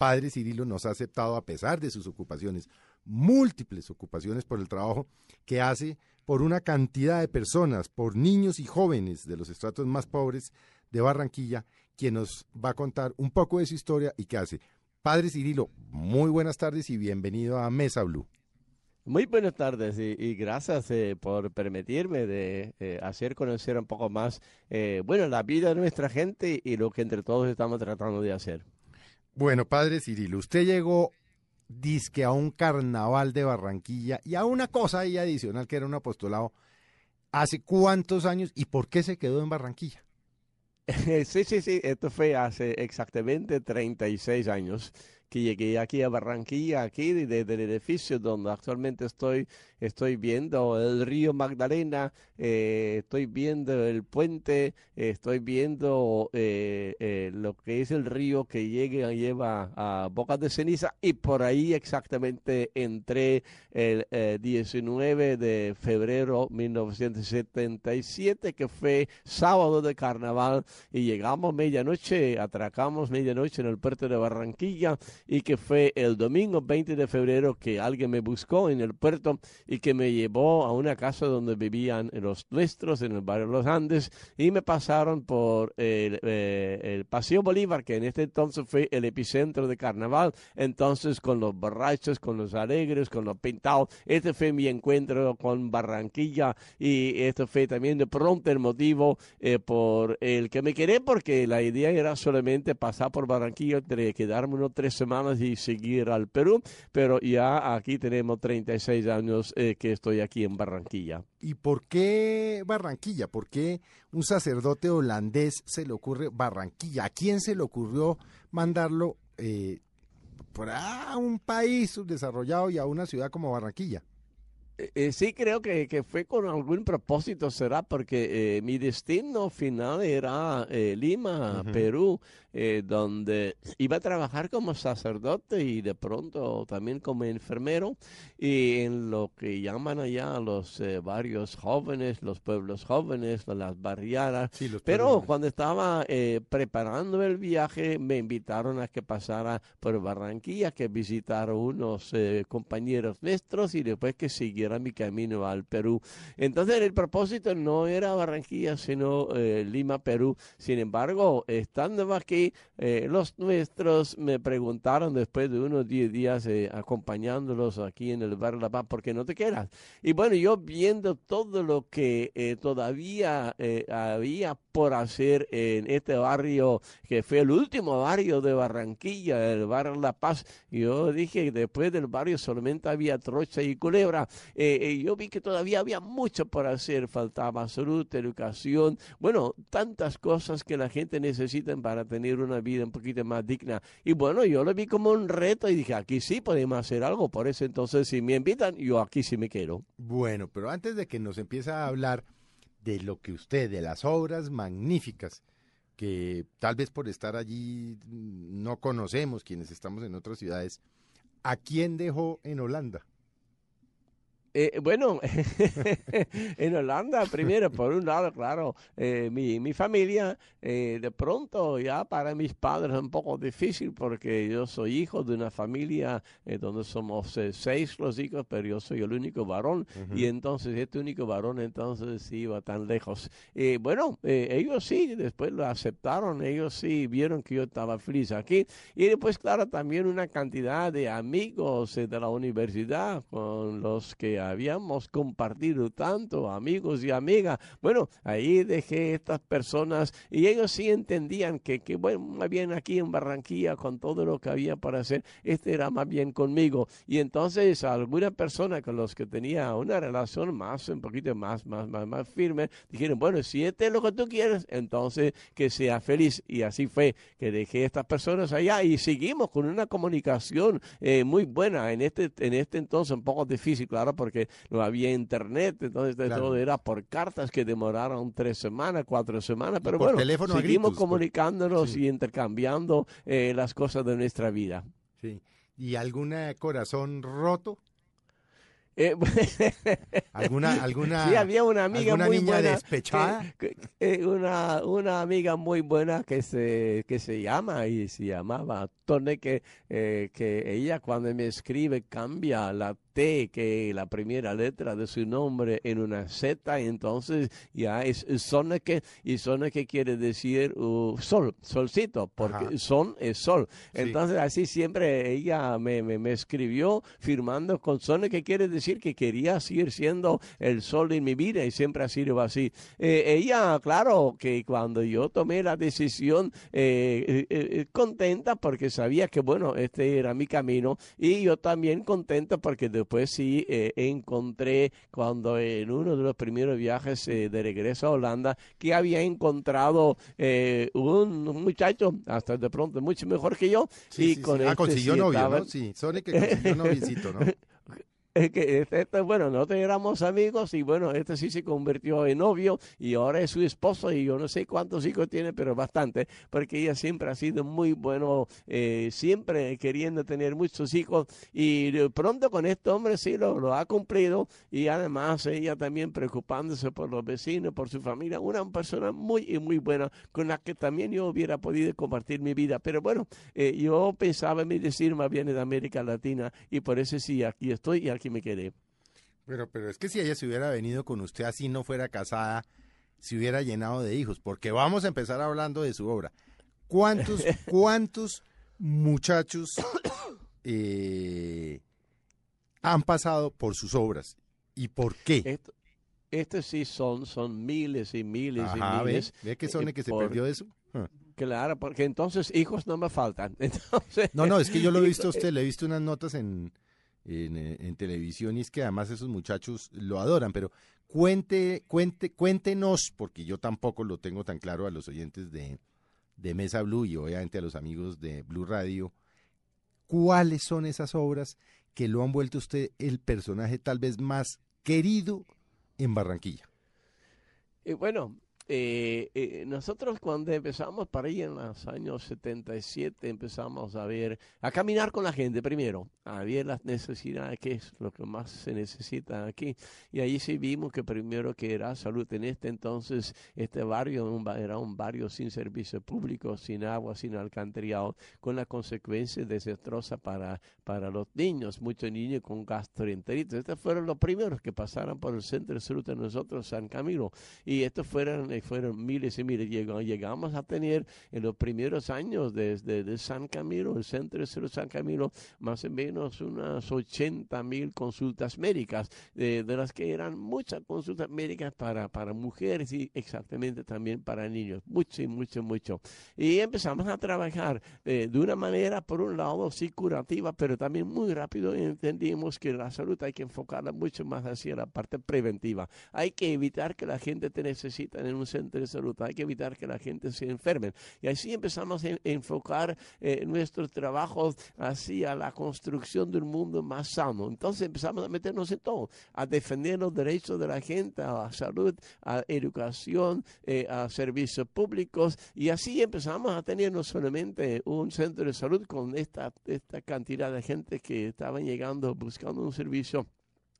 Padre Cirilo nos ha aceptado a pesar de sus ocupaciones, múltiples ocupaciones por el trabajo que hace por una cantidad de personas, por niños y jóvenes de los estratos más pobres de Barranquilla, quien nos va a contar un poco de su historia y qué hace. Padre Cirilo, muy buenas tardes y bienvenido a Mesa Blue. Muy buenas tardes y, gracias eh, por permitirme de eh, hacer conocer un poco más, eh, bueno, la vida de nuestra gente y lo que entre todos estamos tratando de hacer. Bueno, padre Cirilo, usted llegó disque a un carnaval de Barranquilla y a una cosa ahí adicional que era un apostolado. ¿Hace cuántos años y por qué se quedó en Barranquilla? sí, sí, sí, esto fue hace exactamente 36 años que llegué aquí a Barranquilla, aquí desde el edificio donde actualmente estoy, estoy viendo el río Magdalena, eh, estoy viendo el puente, estoy viendo eh, eh, lo que es el río que llega, lleva a Bocas de Ceniza y por ahí exactamente entré el 19 de febrero 1977, que fue sábado de carnaval y llegamos medianoche, atracamos medianoche en el puerto de Barranquilla y que fue el domingo 20 de febrero que alguien me buscó en el puerto y que me llevó a una casa donde vivían los nuestros en el barrio Los Andes y me pasaron por el, eh, el Paseo Bolívar, que en este entonces fue el epicentro de carnaval, entonces con los borrachos, con los alegres, con los pintados. Este fue mi encuentro con Barranquilla y esto fue también de pronto el motivo eh, por el que me quedé porque la idea era solamente pasar por Barranquilla, quedarme unos tres semanas y seguir al Perú, pero ya aquí tenemos 36 años eh, que estoy aquí en Barranquilla. ¿Y por qué Barranquilla? ¿Por qué un sacerdote holandés se le ocurre Barranquilla? ¿A quién se le ocurrió mandarlo eh, por a un país subdesarrollado y a una ciudad como Barranquilla? Eh, sí creo que, que, fue con algún propósito, será porque mi destino final era Lima, Perú, eh, donde iba a trabajar como sacerdote y de pronto también como enfermero y en lo que llaman allá los eh, barrios jóvenes, los pueblos jóvenes, las barriadas. Pero cuando estaba eh, preparando el viaje me invitaron a que pasara por Barranquilla, que visitara unos compañeros nuestros y después que siguiera mi camino al Perú. Entonces el propósito no era Barranquilla, sino Lima, Perú. Sin embargo, estando aquí, eh, los nuestros me preguntaron después de unos 10 días eh, acompañándolos aquí en el bar La Paz, ¿por qué no te quedas? Y bueno, yo viendo todo lo que eh, todavía había por hacer en este barrio, que fue el último barrio de Barranquilla, el barrio La Paz, yo dije, después del barrio solamente había trocha y culebra, yo vi que todavía había mucho por hacer, faltaba salud, educación, bueno, tantas cosas que la gente necesita para tener una vida un poquito más digna. Y bueno, yo lo vi como un reto y dije, aquí sí podemos hacer algo. Por eso entonces, si me invitan, yo aquí sí me quiero. Bueno, pero antes de que nos empiece a hablar de lo que usted, de las obras magníficas, que tal vez por estar allí no conocemos quienes estamos en otras ciudades, ¿a quién dejó en Holanda? Eh, bueno, en Holanda, primero, por un lado, claro, eh, mi, mi, familia, eh, de pronto ya para mis padres es un poco difícil porque yo soy hijo de una familia donde somos seis los hijos, pero yo soy el único varón. Y entonces este único varón entonces iba tan lejos. bueno, ellos sí, después lo aceptaron, ellos sí vieron que yo estaba feliz aquí. Y después, claro, también una cantidad de amigos de la universidad con los que habíamos compartido tanto, amigos y amigas. Bueno, ahí dejé estas personas y ellos sí entendían que, que, bueno, más bien aquí en Barranquilla, con todo lo que había para hacer, este era más bien conmigo. Y entonces alguna persona con los que tenía una relación más, un poquito más, más, más, más firme, dijeron, bueno, si este es lo que tú quieres, entonces que sea feliz. Y así fue que dejé estas personas allá y seguimos con una comunicación eh, muy buena en este, en este entonces, un poco difícil, claro, porque no había internet, entonces todo era por cartas que demoraron tres semanas, cuatro semanas, pero bueno, seguimos comunicándonos y intercambiando eh, las cosas de nuestra vida. Sí. ¿Y algún corazón roto? Eh, ¿Alguna, alguna, sí, había una amiga muy niña buena, despechada? Eh, una, una amiga muy buena que se, que se llama y se llamaba Tone que, eh, que ella cuando me escribe cambia la T, que la primera letra de su nombre en una Z, entonces ya es, son que y son que quiere decir uh, sol, solcito, porque son es sol. Entonces así siempre ella me, me, escribió firmando con son que quiere decir que quería seguir siendo el sol en mi vida y siempre ha sido así. Eh, ella, claro, que cuando yo tomé la decisión, eh, eh, contenta porque sabía que, bueno, este era mi camino y yo también contenta porque después sí encontré cuando en uno de los primeros viajes de regreso a Holanda que había encontrado un, muchacho hasta de pronto mucho mejor que yo y con sí. Ah, consiguió novio, ¿no? Sí, que consiguió noviecito, ¿no? es que este, este, bueno, nosotros éramos amigos y bueno, este sí se convirtió en novio y ahora es su esposo y yo no sé cuántos hijos tiene, pero bastante, porque ella siempre ha sido muy bueno, eh, siempre queriendo tener muchos hijos y pronto con este hombre sí lo, lo, ha cumplido y además ella también preocupándose por los vecinos, por su familia, una persona muy, muy buena con la que también yo hubiera podido compartir mi vida, pero bueno, eh, yo pensaba en mi decir más bien de América Latina y por eso sí, aquí estoy y aquí me quedé. Pero, pero es que si ella se hubiera venido con usted así, no fuera casada, se hubiera llenado de hijos, porque vamos a empezar hablando de su obra. ¿Cuántos, cuántos muchachos eh, han pasado por sus obras y por qué? Estos sí son, son miles y miles y miles. ¿Ve, que son el que se perdió eso? Ah. Claro, porque entonces hijos no me faltan. no, no, es que yo lo he visto a usted, le he visto unas notas en, eh, en, televisión y es que además esos muchachos lo adoran, pero cuente, cuente, cuéntenos, porque yo tampoco lo tengo tan claro a los oyentes de, de Mesa Blue y obviamente a los amigos de Blue Radio, cuáles son esas obras que lo han vuelto usted el personaje tal vez más querido en Barranquilla. Y bueno, eh, eh, nosotros cuando empezamos para ahí en los años 77 empezamos a ver, a caminar con la gente primero, a ver las necesidades, qué es lo que más se necesita aquí. Y ahí sí vimos que primero que era salud en este entonces, este barrio era un barrio sin servicio público, sin agua, sin alcantarillado, con la consecuencia desastrosa para, para los niños, muchos niños con gastroenteritis. Estos fueron los primeros que pasaron por el centro de salud de nosotros, San Camilo. Y estos fueron fueron miles y miles. Llegamos a tener en los primeros años desde de San Camilo, el centro de San Camilo, más o menos unas 80 mil consultas médicas, de las que eran muchas consultas médicas para, para mujeres y exactamente también para niños. Mucho, mucho, mucho. Y empezamos a trabajar eh, de una manera, por un lado, sí curativa, pero también muy rápido entendimos que la salud hay que enfocarla mucho más hacia la parte preventiva. Hay que evitar que la gente te necesita en un centro de salud. Hay que evitar que la gente se enferme. Y así empezamos a enfocar eh, nuestros trabajos hacia la construcción de un mundo más sano. Entonces empezamos a meternos en todo, a defender los derechos de la gente, a la salud, a educación, eh, a servicios públicos. Y así empezamos a tener no solamente un centro de salud con esta, esta cantidad de gente que estaban llegando buscando un servicio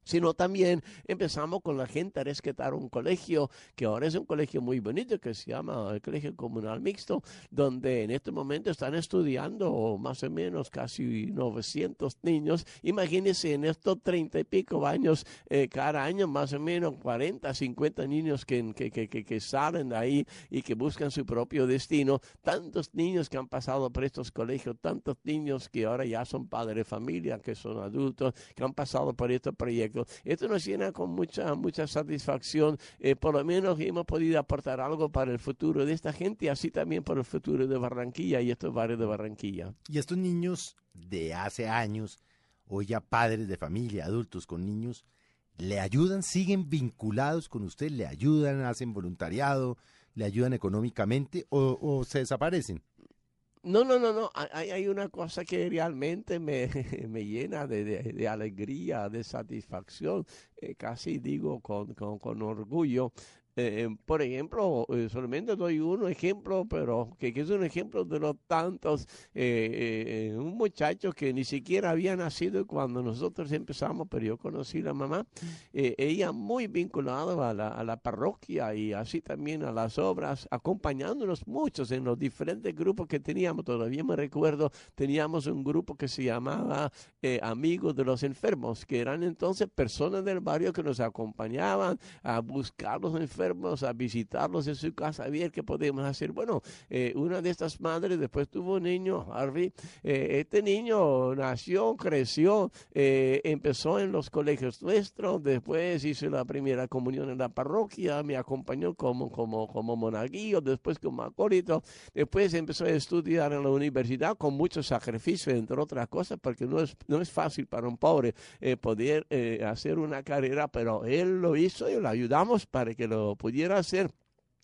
sino también empezamos con la gente a rescatar un colegio que ahora es un colegio muy bonito que se llama el Colegio Comunal Mixto, donde en este momento están estudiando más o menos casi 900 niños. Imagínense en estos 30 y pico años, eh, cada año más o menos 40, 50 niños que, que, que, que, salen de ahí y que buscan su propio destino. Tantos niños que han pasado por estos colegios, tantos niños que ahora ya son padres de familia, que son adultos, que han pasado por estos proyectos esto nos llena con mucha, mucha satisfacción. Eh, por lo menos hemos podido aportar algo para el futuro de esta gente y así también para el futuro de Barranquilla y estos barrios de Barranquilla. Y estos niños de hace años, o ya padres de familia, adultos con niños, ¿le ayudan, siguen vinculados con usted, le ayudan, hacen voluntariado, le ayudan económicamente o se desaparecen? No, no, no, no. Hay, hay una cosa que realmente me, me llena de, de, alegría, de satisfacción, eh, casi digo con, con, con orgullo, Eh, por ejemplo, eh, solamente doy un ejemplo, pero que, es un ejemplo de los tantos. Eh, un muchacho que ni siquiera había nacido cuando nosotros empezamos, pero yo conocí a la mamá. ella muy vinculada a la, a la, parroquia y así también a las obras, acompañándonos muchos en los diferentes grupos que teníamos. Todavía me recuerdo, teníamos un grupo que se llamaba Amigos de los Enfermos, que eran entonces personas del barrio que nos acompañaban a buscar los enfermos a visitarlos en su casa, a ver qué podemos hacer. Bueno, eh, una de estas madres después tuvo un niño, Harvey. Eh, este niño nació, creció, eh, empezó en los colegios nuestros, después hizo la primera comunión en la parroquia, me acompañó como, como, como monaguillo, después como acólito, después empezó a estudiar en la universidad con mucho sacrificio, entre otras cosas, porque no es, no es fácil para un pobre poder hacer una carrera, pero él lo hizo y lo ayudamos para que lo pudiera hacer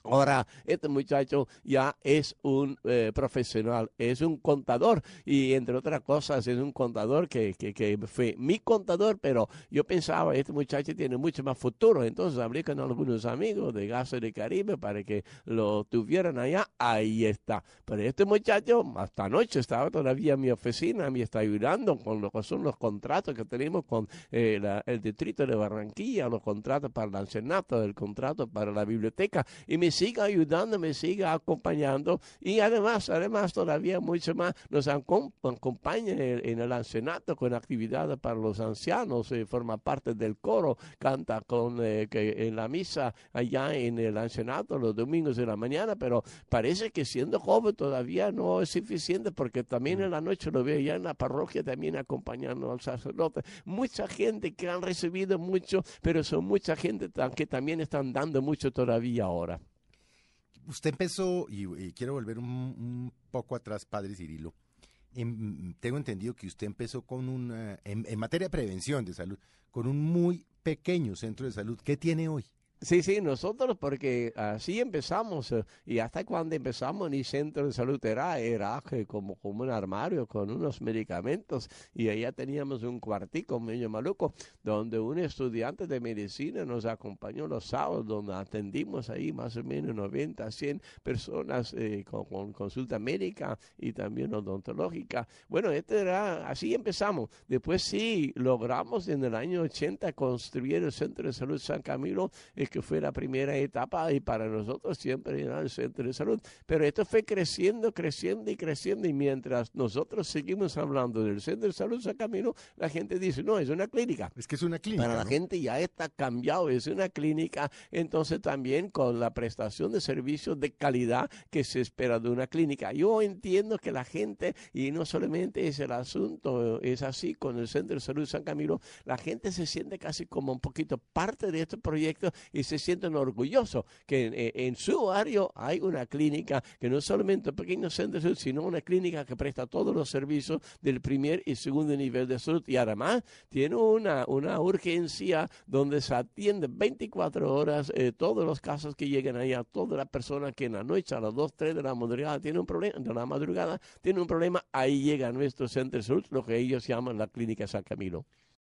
Ahora, este muchacho ya es un eh, profesional, es un contador y entre otras cosas es un contador que, que, fue mi contador, pero yo pensaba, este muchacho tiene mucho más futuro, entonces hablé con algunos amigos de Gas de Caribe para que lo tuvieran allá, ahí está. Pero este muchacho hasta anoche estaba todavía en mi oficina, me está ayudando con lo que son los contratos que tenemos con eh, el distrito de Barranquilla, los contratos para el ancianato, el contrato para la biblioteca. Y me siga ayudando, me siga acompañando y además, además todavía mucho más nos acompaña en en el ancianato con actividades para los ancianos, eh, forma parte del coro, canta con eh, que en la misa allá en el ancianato los domingos de la mañana, pero parece que siendo joven todavía no es suficiente porque también en la noche lo veo ya en la parroquia también acompañando al sacerdote. Mucha gente que han recibido mucho, pero son mucha gente que también están dando mucho todavía ahora usted empezó, y, quiero volver un, poco atrás, Padre Cirilo. Em, tengo entendido que usted empezó con una, en, en materia de prevención de salud, con un muy pequeño centro de salud. ¿Qué tiene hoy? Sí, sí, nosotros porque así empezamos eh, y hasta cuando empezamos el centro de salud era, era como, como un armario con unos medicamentos y allá teníamos un cuartico medio maluco donde un estudiante de medicina nos acompañó los sábados donde atendimos ahí más o menos 90, 100 personas eh, con, consulta médica y también odontológica. Bueno, este era, así empezamos. Después sí logramos en el año 80 construir el centro de salud San Camilo. Que fue la primera etapa y para nosotros siempre era el centro de salud. Pero esto fue creciendo, creciendo y creciendo y mientras nosotros seguimos hablando del centro de salud San Camino, la gente dice, no, es una clínica. Es que es una clínica. Para la gente ya está cambiado, es una clínica. Entonces también con la prestación de servicios de calidad que se espera de una clínica. Yo entiendo que la gente, y no solamente es el asunto, es así con el Centro de Salud San Camilo, la gente se siente casi como un poquito parte de este proyecto y se sienten orgullosos que eh, en, su barrio hay una clínica que no es solamente un pequeño centro de salud, sino una clínica que presta todos los servicios del primer y segundo nivel de salud y además tiene una, una urgencia donde se atiende 24 horas eh, todos los casos que llegan ahí a toda la persona que en la noche a las 2, 3 de la madrugada tiene un problema, de la madrugada tiene un problema, ahí llega nuestro centro de salud, lo que ellos llaman la clínica San Camilo.